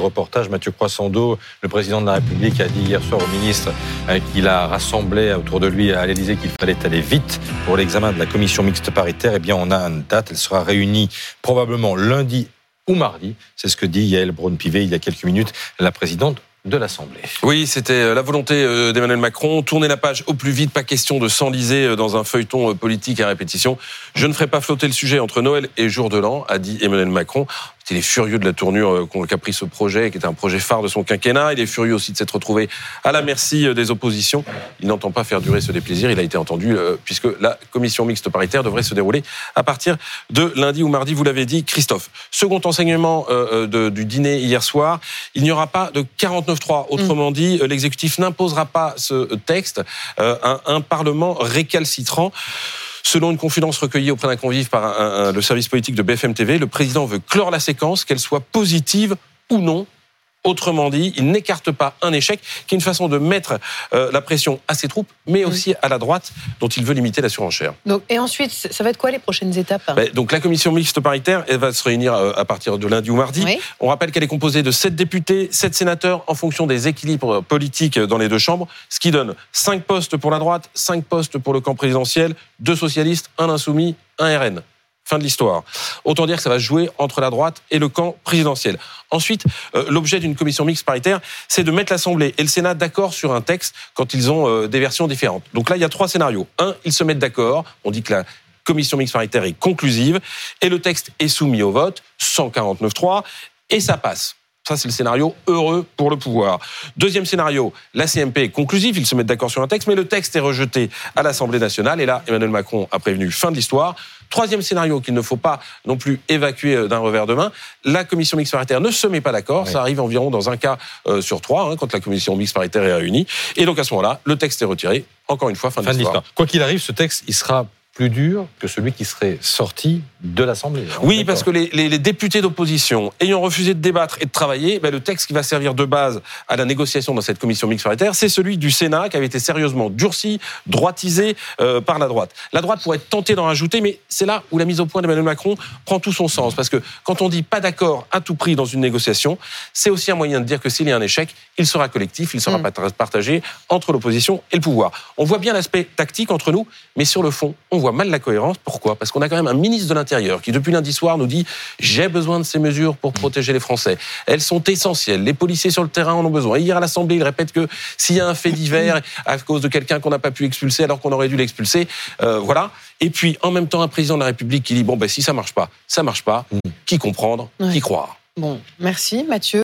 reportage. Mathieu Croissando, le président de la République, a dit hier soir au ministre euh, qu'il a rassemblé autour de lui à l'Élysée qu'il fallait aller vite pour l'examen de la commission mixte paritaire. Eh bien, on a une date. Elle sera réunie probablement lundi ou mardi. C'est ce que dit Yael Braun-Pivet il y a quelques minutes, la présidente de l'Assemblée. Oui, c'était euh, la volonté euh, d'Emmanuel Macron. Tourner la page au plus vite, pas question de s'enliser dans un feuilleton politique à répétition. Je ne ferai pas flotter le sujet entre Noël et Jour de l'An, a dit Emmanuel Macron. Il est furieux de la tournure euh, qu'a pris ce projet, qui est un projet phare de son quinquennat. Il est furieux aussi de s'être retrouvé à la merci euh, des oppositions. Il n'entend pas faire durer ce déplaisir. Il a été entendu euh, puisque la commission mixte paritaire devrait se dérouler à partir de lundi ou mardi. Vous l'avez dit, Christophe. Second enseignement du dîner hier soir, il n'y aura pas de 49.3. Autrement dit, l'exécutif n'imposera pas ce texte à un parlement récalcitrant. Selon une confidence recueillie auprès d'un convive par le service politique de BFM TV, le président veut clore la séquence, qu'elle soit positive ou non Autrement dit, il n'écarte pas un échec, qui est une façon de mettre euh, la pression à ses troupes, mais aussi à la droite, dont il veut limiter la surenchère. Donc, et ensuite, ça va être quoi les prochaines étapes ben, Donc la commission mixte paritaire, elle va se réunir euh, à partir de lundi ou mardi. On rappelle qu'elle est composée de sept députés, sept sénateurs, en fonction des équilibres politiques dans les deux chambres, ce qui donne cinq postes pour la droite, cinq postes pour le camp présidentiel, deux socialistes, un insoumis, un RN. Fin de l'histoire. Autant dire que ça va jouer entre la droite et le camp présidentiel. Ensuite, euh, l'objet d'une commission mixte paritaire, c'est de mettre l'Assemblée et le Sénat d'accord sur un texte quand ils ont euh, des versions différentes. Donc là, il y a trois scénarios. Un, ils se mettent d'accord. On dit que la commission mixte paritaire est conclusive et le texte est soumis au vote, 149.3, et ça passe. Ça, c'est le scénario heureux pour le pouvoir. Deuxième scénario, la CMP est conclusive, ils se mettent d'accord sur un texte, mais le texte est rejeté à l'Assemblée nationale. Et là, Emmanuel Macron a prévenu fin de l'histoire. Troisième scénario qu'il ne faut pas non plus évacuer euh, d'un revers de main, la commission mixte paritaire ne se met pas d'accord. Ça arrive environ dans un cas euh, sur trois hein, quand la commission mixte paritaire est réunie. Et donc à ce moment-là, le texte est retiré. Encore une fois, fin, fin de l'histoire. Quoi qu'il arrive, ce texte, il sera plus dur que celui qui serait sorti de l'Assemblée. Oui, parce que les, députés d'opposition ayant refusé de débattre et de travailler, ben, le texte qui va servir de base à la négociation dans cette commission mixte paritaire, c'est celui du Sénat qui avait été sérieusement durci, droitisé euh, par la droite. La droite pourrait être tentée d'en rajouter, mais c'est là où la mise au point d'Emmanuel Macron prend tout son sens. Parce que quand on dit pas d'accord à tout prix dans une négociation, c'est aussi un moyen de dire que s'il y a un échec, il sera collectif, il sera mm. partagé entre l'opposition et le pouvoir. On voit bien l'aspect tactique entre nous, mais sur le fond, on voit mal la cohérence. Pourquoi? Parce qu'on a quand même un ministre de l'Intérieur qui, depuis lundi soir, nous dit j'ai besoin de ces mesures pour protéger les Français. Elles sont essentielles. Les policiers sur le terrain en ont besoin. hier à l'Assemblée, il répète que s'il y a un fait divers à cause de quelqu'un qu'on n'a pas pu expulser alors qu'on aurait dû l'expulser, euh, voilà. Et puis en même temps, un président de la République qui dit bon ben si ça marche pas, ça marche pas. Mm. Qui comprendre, qui croire? Bon, merci Mathieu.